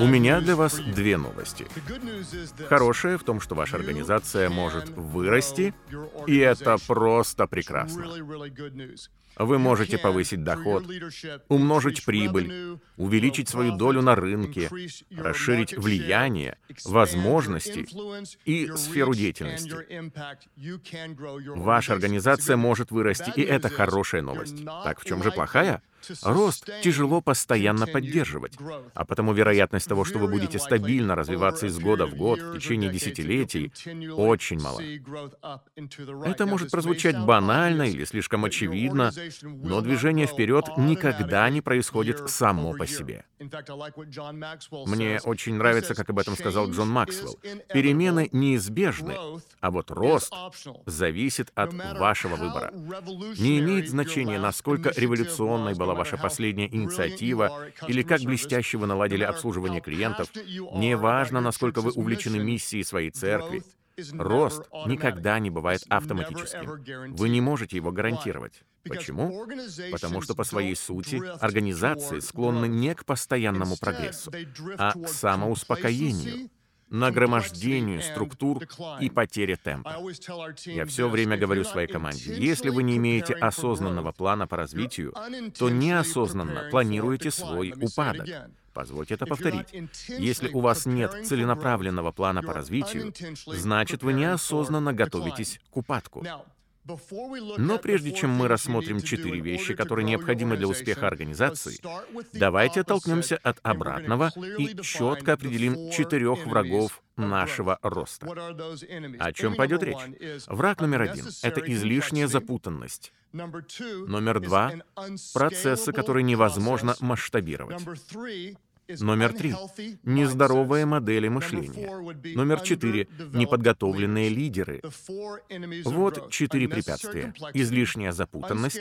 У меня для вас две новости. Хорошая в том, что ваша организация может вырасти, и это просто прекрасно. Вы можете повысить доход, умножить прибыль, увеличить свою долю на рынке, расширить влияние, возможности и сферу деятельности. Ваша организация может вырасти, и это хорошая новость. Так в чем же плохая? Рост тяжело постоянно поддерживать, а потому вероятность того, что вы будете стабильно развиваться из года в год в течение десятилетий, очень мала. Это может прозвучать банально или слишком очевидно, но движение вперед никогда не происходит само по себе. Мне очень нравится, как об этом сказал Джон Максвелл. Перемены неизбежны, а вот рост зависит от вашего выбора. Не имеет значения, насколько революционной была ваша последняя инициатива или как блестяще вы наладили обслуживание клиентов. Неважно, насколько вы увлечены миссией своей церкви. Рост никогда не бывает автоматическим. Вы не можете его гарантировать. Почему? Потому что по своей сути организации склонны не к постоянному прогрессу, а к самоуспокоению, нагромождению структур и потере темпа. Я все время говорю своей команде, если вы не имеете осознанного плана по развитию, то неосознанно планируете свой упадок. Позвольте это повторить. Если у вас нет целенаправленного плана по развитию, значит вы неосознанно готовитесь к упадку. Но прежде чем мы рассмотрим четыре вещи, которые необходимы для успеха организации, давайте оттолкнемся от обратного и четко определим четырех врагов нашего роста. О чем пойдет речь? Враг номер один — это излишняя запутанность. Номер два — процессы, которые невозможно масштабировать. Номер три — нездоровые модели мышления. Номер четыре — неподготовленные лидеры. Вот четыре препятствия. Излишняя запутанность,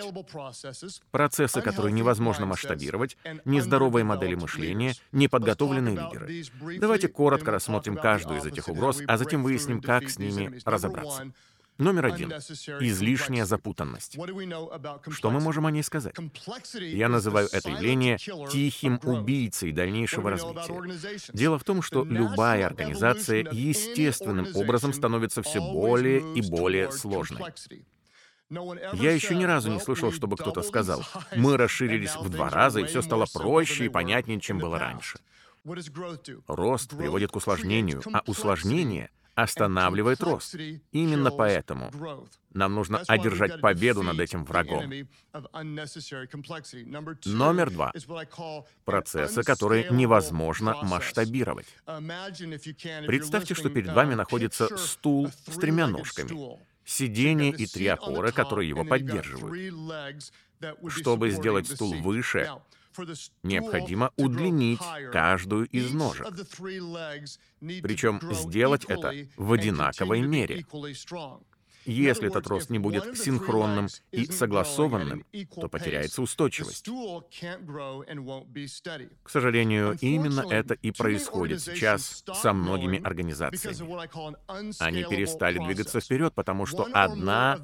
процессы, которые невозможно масштабировать, нездоровые модели мышления, неподготовленные лидеры. Давайте коротко рассмотрим каждую из этих угроз, а затем выясним, как с ними разобраться. Номер один. Излишняя запутанность. Что мы можем о ней сказать? Я называю это явление тихим убийцей дальнейшего развития. Дело в том, что любая организация естественным образом становится все более и более сложной. Я еще ни разу не слышал, чтобы кто-то сказал, мы расширились в два раза, и все стало проще и понятнее, чем было раньше. Рост приводит к усложнению, а усложнение — останавливает рост. Именно поэтому нам нужно одержать победу над этим врагом. Номер два. Процессы, которые невозможно масштабировать. Представьте, что перед вами находится стул с тремя ножками, сиденье и три опоры, которые его поддерживают. Чтобы сделать стул выше, необходимо удлинить каждую из ножек. Причем сделать это в одинаковой мере. Если этот рост не будет синхронным и согласованным, то потеряется устойчивость. К сожалению, именно это и происходит сейчас со многими организациями. Они перестали двигаться вперед, потому что одна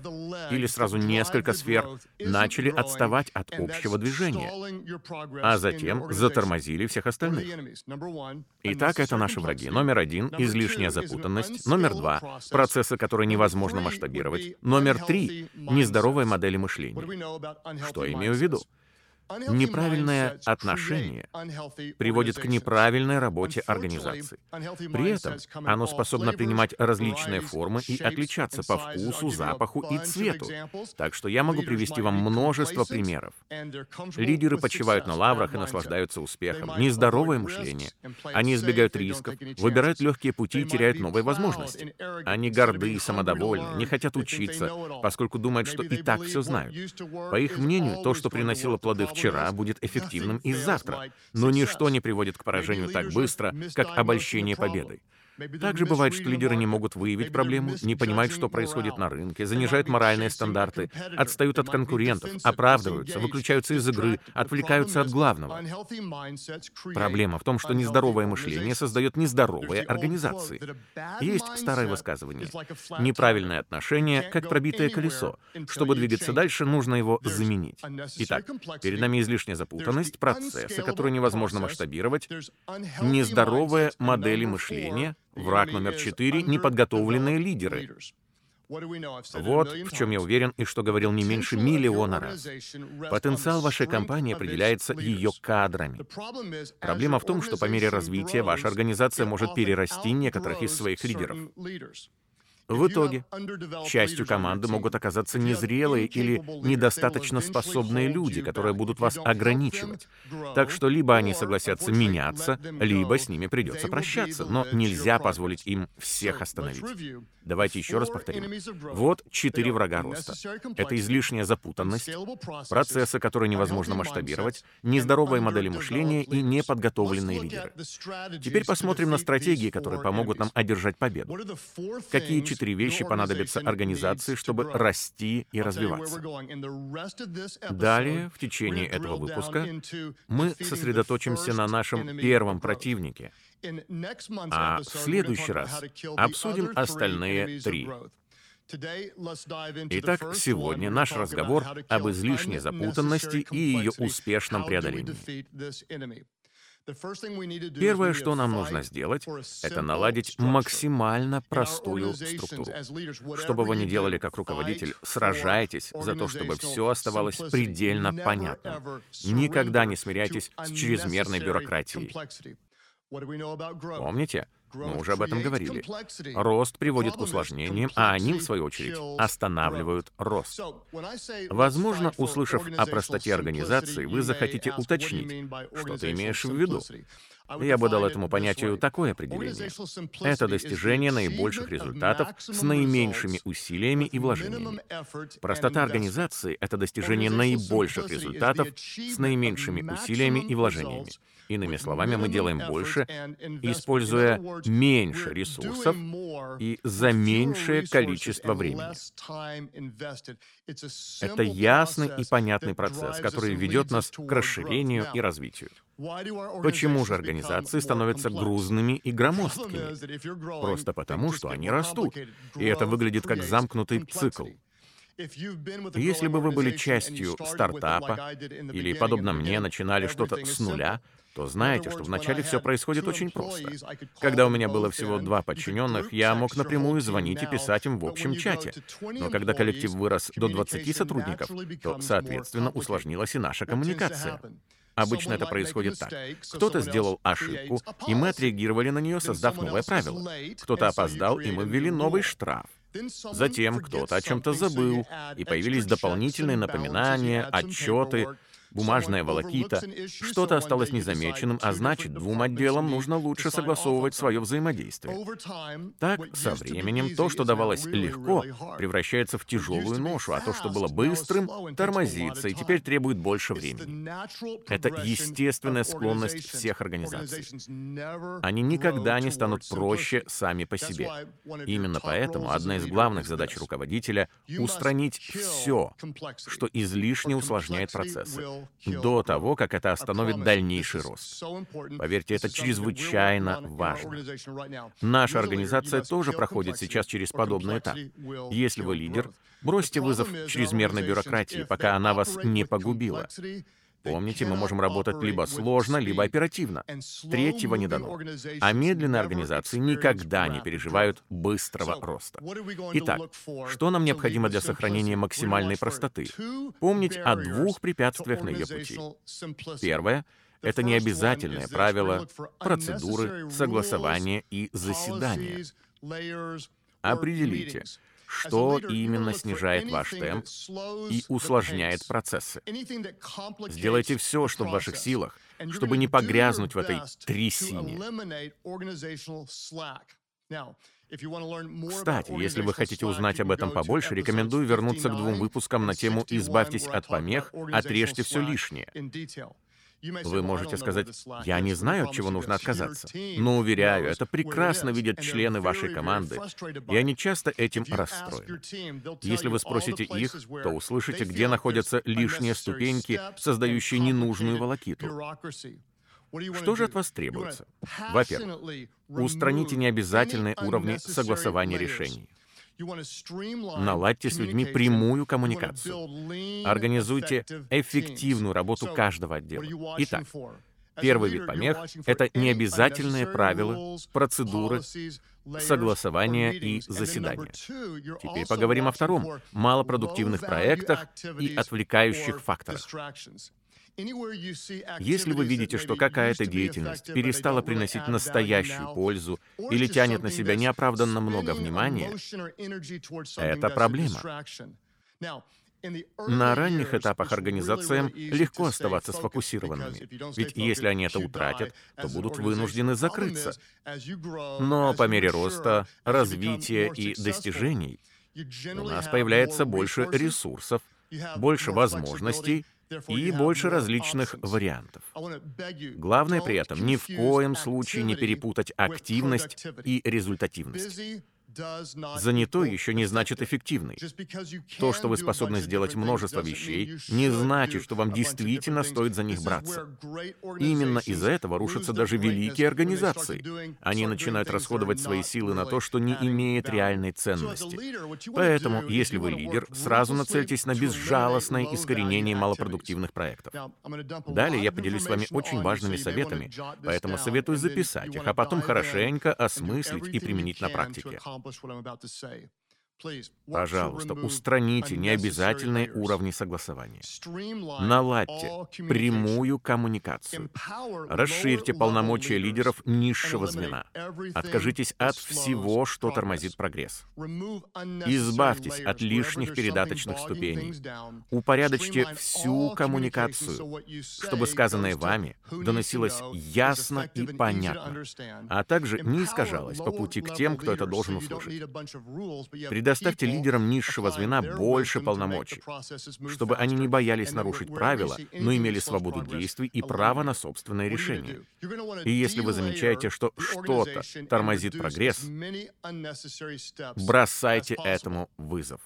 или сразу несколько сфер начали отставать от общего движения, а затем затормозили всех остальных. Итак, это наши враги. Номер один — излишняя запутанность. Номер два — процессы, которые невозможно масштабировать масштабировать. Номер три — нездоровая модель мышления. Что я имею в виду? Неправильное отношение приводит к неправильной работе организации. При этом оно способно принимать различные формы и отличаться по вкусу, запаху и цвету. Так что я могу привести вам множество примеров. Лидеры почивают на лаврах и наслаждаются успехом. Нездоровое мышление. Они избегают рисков, выбирают легкие пути и теряют новые возможности. Они горды и самодовольны, не хотят учиться, поскольку думают, что и так все знают. По их мнению, то, что приносило плоды в вчера будет эффективным и завтра, но ничто не приводит к поражению так быстро, как обольщение победой. Также бывает, что лидеры не могут выявить проблему, не понимают, что происходит на рынке, занижают моральные стандарты, отстают от конкурентов, оправдываются, выключаются из игры, отвлекаются от главного. Проблема в том, что нездоровое мышление создает нездоровые организации. Есть старое высказывание. Неправильное отношение, как пробитое колесо. Чтобы двигаться дальше, нужно его заменить. Итак, перед нами излишняя запутанность, процессы, которые невозможно масштабировать, нездоровые модели мышления, враг номер четыре — неподготовленные лидеры. Вот в чем я уверен и что говорил не меньше миллиона раз. Потенциал вашей компании определяется ее кадрами. Проблема в том, что по мере развития ваша организация может перерасти некоторых из своих лидеров. В итоге, частью команды могут оказаться незрелые или недостаточно способные люди, которые будут вас ограничивать. Так что либо они согласятся меняться, либо с ними придется прощаться, но нельзя позволить им всех остановить. Давайте еще раз повторим. Вот четыре врага роста. Это излишняя запутанность, процессы, которые невозможно масштабировать, нездоровые модели мышления и неподготовленные лидеры. Теперь посмотрим на стратегии, которые помогут нам одержать победу. Какие четыре вещи понадобятся организации, чтобы расти и развиваться? Далее, в течение этого выпуска, мы сосредоточимся на нашем первом противнике — а в следующий раз обсудим остальные три. Итак, сегодня наш разговор об излишней запутанности и ее успешном преодолении. Первое, что нам нужно сделать, это наладить максимально простую структуру. Что бы вы ни делали как руководитель, сражайтесь за то, чтобы все оставалось предельно понятным. Никогда не смиряйтесь с чрезмерной бюрократией. Помните? Мы уже об этом говорили. Рост приводит к усложнениям, а они, в свою очередь, останавливают рост. Возможно, услышав о простоте организации, вы захотите уточнить, что ты имеешь в виду. Я бы дал этому понятию такое определение. Это достижение наибольших результатов с наименьшими усилиями и вложениями. Простота организации — это достижение наибольших результатов с наименьшими усилиями и вложениями. Иными словами, мы делаем больше, используя меньше ресурсов и за меньшее количество времени. Это ясный и понятный процесс, который ведет нас к расширению и развитию. Почему же организации становятся грузными и громоздкими? Просто потому, что они растут, и это выглядит как замкнутый цикл. Если бы вы были частью стартапа или, подобно мне, начинали что-то с нуля, то знаете, что вначале все происходит очень просто. Когда у меня было всего два подчиненных, я мог напрямую звонить и писать им в общем чате. Но когда коллектив вырос до 20 сотрудников, то, соответственно, усложнилась и наша коммуникация. Обычно это происходит так. Кто-то сделал ошибку, и мы отреагировали на нее, создав новое правило. Кто-то опоздал, и мы ввели новый штраф. Затем кто-то о чем-то забыл, и появились дополнительные напоминания, отчеты, бумажная волокита. Что-то осталось незамеченным, а значит, двум отделам нужно лучше согласовывать свое взаимодействие. Так, со временем, то, что давалось легко, превращается в тяжелую ношу, а то, что было быстрым, тормозится и теперь требует больше времени. Это естественная склонность всех организаций. Они никогда не станут проще сами по себе. Именно поэтому одна из главных задач руководителя — устранить все, что излишне усложняет процессы до того, как это остановит дальнейший рост. Поверьте, это чрезвычайно важно. Наша организация тоже проходит сейчас через подобный этап. Если вы лидер, бросьте вызов чрезмерной бюрократии, пока она вас не погубила. Помните, мы можем работать либо сложно, либо оперативно. Третьего не дано. А медленные организации никогда не переживают быстрого роста. Итак, что нам необходимо для сохранения максимальной простоты? Помнить о двух препятствиях на ее пути. Первое — это необязательное правило процедуры, согласования и заседания. Определите, что именно снижает ваш темп и усложняет процессы. Сделайте все, что в ваших силах, чтобы не погрязнуть в этой трясине. Кстати, если вы хотите узнать об этом побольше, рекомендую вернуться к двум выпускам на тему «Избавьтесь от помех, отрежьте все лишнее». Вы можете сказать, я не знаю, от чего нужно отказаться. Но, уверяю, это прекрасно видят члены вашей команды, и они часто этим расстроены. Если вы спросите их, то услышите, где находятся лишние ступеньки, создающие ненужную волокиту. Что же от вас требуется? Во-первых, устраните необязательные уровни согласования решений. Наладьте с людьми прямую коммуникацию. Организуйте эффективную работу каждого отдела. Итак, первый вид помех — это необязательные правила, процедуры, согласования и заседания. Теперь поговорим о втором — малопродуктивных проектах и отвлекающих факторах. Если вы видите, что какая-то деятельность перестала приносить настоящую пользу или тянет на себя неоправданно много внимания, это проблема. На ранних этапах организациям легко оставаться сфокусированными, ведь если они это утратят, то будут вынуждены закрыться. Но по мере роста, развития и достижений у нас появляется больше ресурсов, больше возможностей, и больше различных вариантов. Главное при этом ни в коем случае не перепутать активность и результативность. Занятой еще не значит эффективный. То, что вы способны сделать множество вещей, не значит, что вам действительно стоит за них браться. Именно из-за этого рушатся даже великие организации. Они начинают расходовать свои силы на то, что не имеет реальной ценности. Поэтому, если вы лидер, сразу нацельтесь на безжалостное искоренение малопродуктивных проектов. Далее я поделюсь с вами очень важными советами, поэтому советую записать их, а потом хорошенько осмыслить и применить на практике. accomplish what I'm about to say. Пожалуйста, устраните необязательные уровни согласования. Наладьте прямую коммуникацию. Расширьте полномочия лидеров низшего звена. Откажитесь от всего, что тормозит прогресс. Избавьтесь от лишних передаточных ступеней. Упорядочьте всю коммуникацию, чтобы сказанное вами доносилось ясно и понятно, а также не искажалось по пути к тем, кто это должен услышать. Предоставьте лидерам низшего звена больше полномочий, чтобы они не боялись нарушить правила, но имели свободу действий и право на собственное решение. И если вы замечаете, что что-то тормозит прогресс, бросайте этому вызов.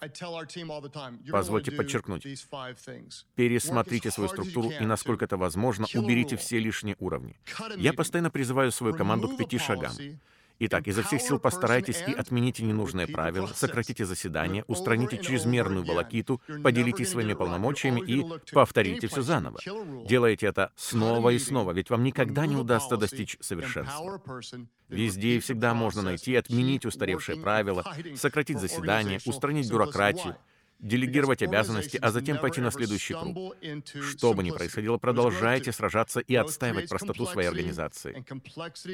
Позвольте подчеркнуть, пересмотрите свою структуру и, насколько это возможно, уберите все лишние уровни. Я постоянно призываю свою команду к пяти шагам. Итак, изо всех сил постарайтесь и отмените ненужные правила, сократите заседания, устраните чрезмерную волокиту, поделитесь своими полномочиями и повторите все заново. Делайте это снова и снова, ведь вам никогда не удастся достичь совершенства. Везде и всегда можно найти отменить устаревшие правила, сократить заседания, устранить бюрократию, делегировать обязанности, а затем пойти на следующий круг. Что бы ни происходило, продолжайте сражаться и отстаивать простоту своей организации,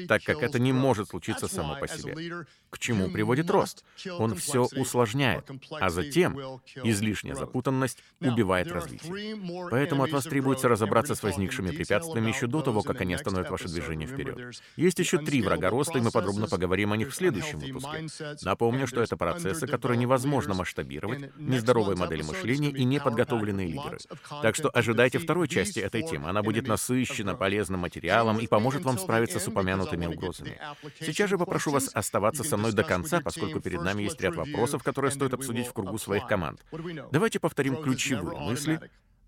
так как это не может случиться само по себе. К чему приводит рост? Он все усложняет, а затем излишняя запутанность убивает развитие. Поэтому от вас требуется разобраться с возникшими препятствиями еще до того, как они остановят ваше движение вперед. Есть еще три врага роста, и мы подробно поговорим о них в следующем выпуске. Напомню, что это процессы, которые невозможно масштабировать, нездоровые здоровой модели мышления и неподготовленные лидеры. Так что ожидайте второй части этой темы. Она будет насыщена полезным материалом и поможет вам справиться с упомянутыми угрозами. Сейчас же попрошу вас оставаться со мной до конца, поскольку перед нами есть ряд вопросов, которые стоит обсудить в кругу своих команд. Давайте повторим ключевые мысли,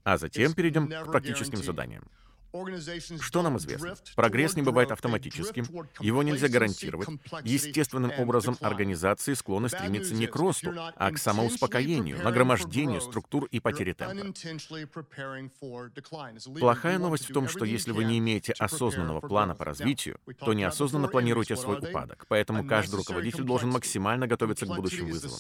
а затем перейдем к практическим заданиям. Что нам известно? Прогресс не бывает автоматическим, его нельзя гарантировать. Естественным образом организации склонны стремиться не к росту, а к самоуспокоению, нагромождению структур и потере темпа. Плохая новость в том, что если вы не имеете осознанного плана по развитию, то неосознанно планируете свой упадок. Поэтому каждый руководитель должен максимально готовиться к будущим вызовам.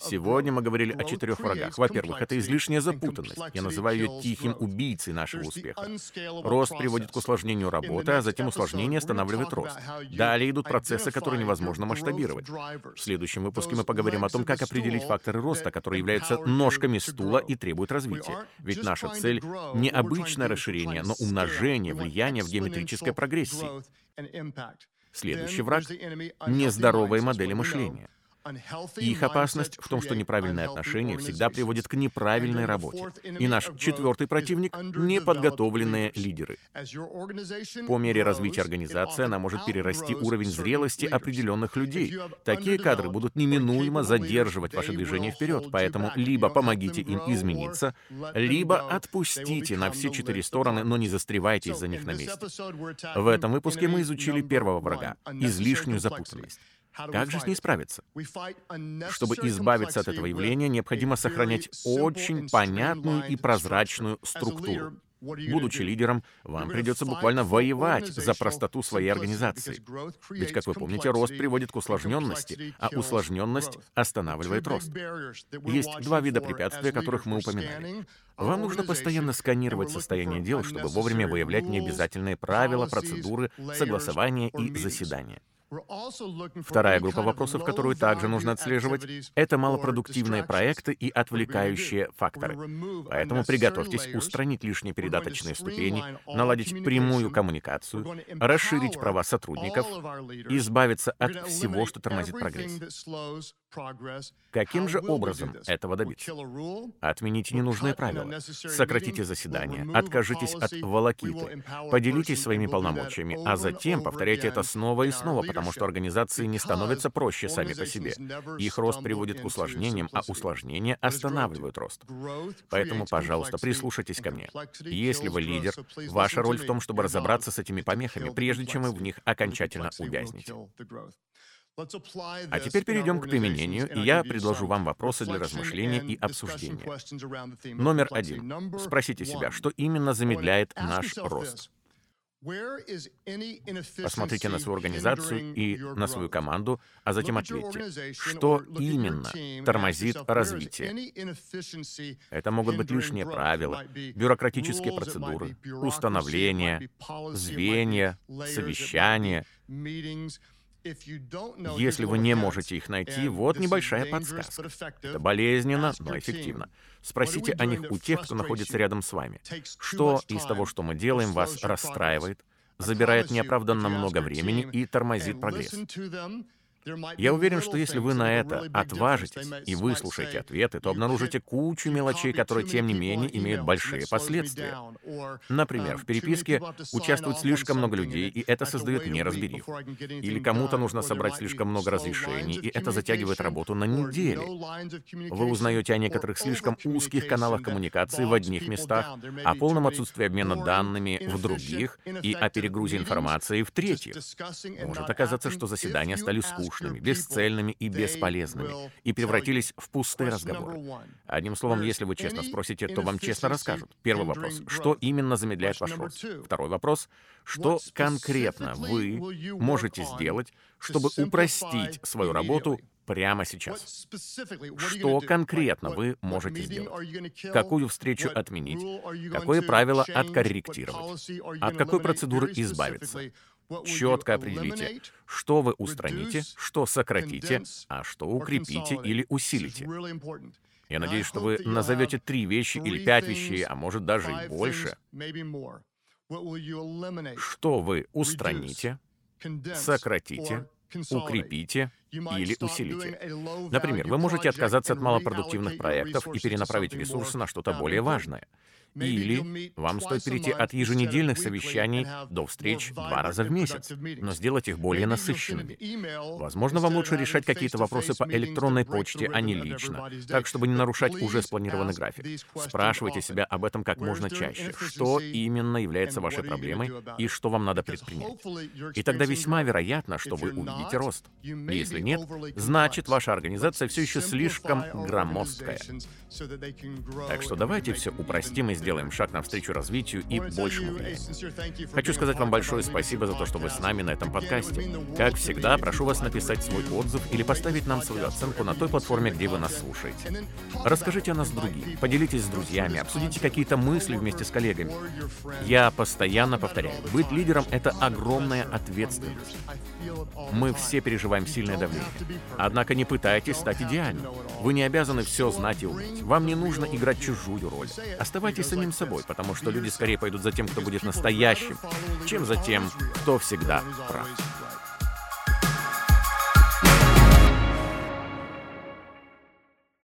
Сегодня мы говорили о четырех врагах. Во-первых, это излишняя запутанность. Я называю ее тихим убийцей нашего успеха. Рост приводит к усложнению работы, а затем усложнение останавливает рост. Далее идут процессы, которые невозможно масштабировать. В следующем выпуске мы поговорим о том, как определить факторы роста, которые являются ножками стула и требуют развития. Ведь наша цель — не обычное расширение, но умножение влияния в геометрической прогрессии. Следующий враг — нездоровые модели мышления. Их опасность в том, что неправильное отношение всегда приводит к неправильной работе. И наш четвертый противник — неподготовленные лидеры. По мере развития организации она может перерасти уровень зрелости определенных людей. Такие кадры будут неминуемо задерживать ваше движение вперед, поэтому либо помогите им измениться, либо отпустите на все четыре стороны, но не застревайте из-за них на месте. В этом выпуске мы изучили первого врага — излишнюю запутанность. Как же с ней справиться? Чтобы избавиться от этого явления, необходимо сохранять очень понятную и прозрачную структуру. Будучи лидером, вам придется буквально воевать за простоту своей организации. Ведь, как вы помните, рост приводит к усложненности, а усложненность останавливает рост. Есть два вида препятствий, о которых мы упоминали. Вам нужно постоянно сканировать состояние дел, чтобы вовремя выявлять необязательные правила, процедуры, согласования и заседания. Вторая группа вопросов, которую также нужно отслеживать, это малопродуктивные проекты и отвлекающие факторы. Поэтому приготовьтесь устранить лишние передаточные ступени, наладить прямую коммуникацию, расширить права сотрудников, избавиться от всего, что тормозит прогресс. Каким же образом этого добиться? Отмените ненужные правила, сократите заседания, откажитесь от волокиты, поделитесь своими полномочиями, а затем повторяйте это снова и снова, потому что организации не становятся проще сами по себе. Их рост приводит к усложнениям, а усложнения останавливают рост. Поэтому, пожалуйста, прислушайтесь ко мне. Если вы лидер, ваша роль в том, чтобы разобраться с этими помехами, прежде чем вы в них окончательно увязнете. А теперь перейдем к применению, и я предложу вам вопросы для размышления и обсуждения. Номер один. Спросите себя, что именно замедляет наш рост? Посмотрите на свою организацию и на свою команду, а затем ответьте, что именно тормозит развитие. Это могут быть лишние правила, бюрократические процедуры, установления, звенья, совещания, если вы не можете их найти, вот небольшая подсказка. Это болезненно, но эффективно. Спросите о них у тех, кто находится рядом с вами. Что из того, что мы делаем, вас расстраивает, забирает неоправданно много времени и тормозит прогресс? Я уверен, что если вы на это отважитесь и выслушаете ответы, то обнаружите кучу мелочей, которые, тем не менее, имеют большие последствия. Например, в переписке участвует слишком много людей, и это создает неразбериху. Или кому-то нужно собрать слишком много разрешений, и это затягивает работу на недели. Вы узнаете о некоторых слишком узких каналах коммуникации в одних местах, о полном отсутствии обмена данными в других и о перегрузе информации в третьих. Может оказаться, что заседания стали скучными, скучными, бесцельными и бесполезными, и превратились в пустые разговоры. Одним словом, если вы честно спросите, то вам честно расскажут. Первый вопрос — что именно замедляет ваш рост? Второй вопрос — что конкретно вы можете сделать, чтобы упростить свою работу прямо сейчас. Что конкретно вы можете сделать? Какую встречу отменить? Какое правило откорректировать? От какой процедуры избавиться? Четко определите, что вы устраните, что сократите, а что укрепите или усилите. Я надеюсь, что вы назовете три вещи или пять вещей, а может даже и больше. Что вы устраните, сократите, укрепите или усилите. Например, вы можете отказаться от малопродуктивных проектов и перенаправить ресурсы на что-то более важное — или вам стоит перейти от еженедельных совещаний до встреч два раза в месяц, но сделать их более насыщенными. Возможно, вам лучше решать какие-то вопросы по электронной почте, а не лично, так, чтобы не нарушать уже спланированный график. Спрашивайте себя об этом как можно чаще. Что именно является вашей проблемой и что вам надо предпринять. И тогда весьма вероятно, что вы увидите рост. Если нет, значит, ваша организация все еще слишком громоздкая. Так что давайте все упростим и сделаем шаг навстречу развитию и большему влиянию. Хочу сказать вам большое спасибо за то, что вы с нами на этом подкасте. Как всегда, прошу вас написать свой отзыв или поставить нам свою оценку на той платформе, где вы нас слушаете. Расскажите о нас другим, поделитесь с друзьями, обсудите какие-то мысли вместе с коллегами. Я постоянно повторяю, быть лидером — это огромная ответственность. Мы все переживаем сильное давление. Однако не пытайтесь стать идеальным. Вы не обязаны все знать и уметь. Вам не нужно играть чужую роль. Оставайтесь самим собой, потому что люди скорее пойдут за тем, кто будет настоящим, чем за тем, кто всегда прав.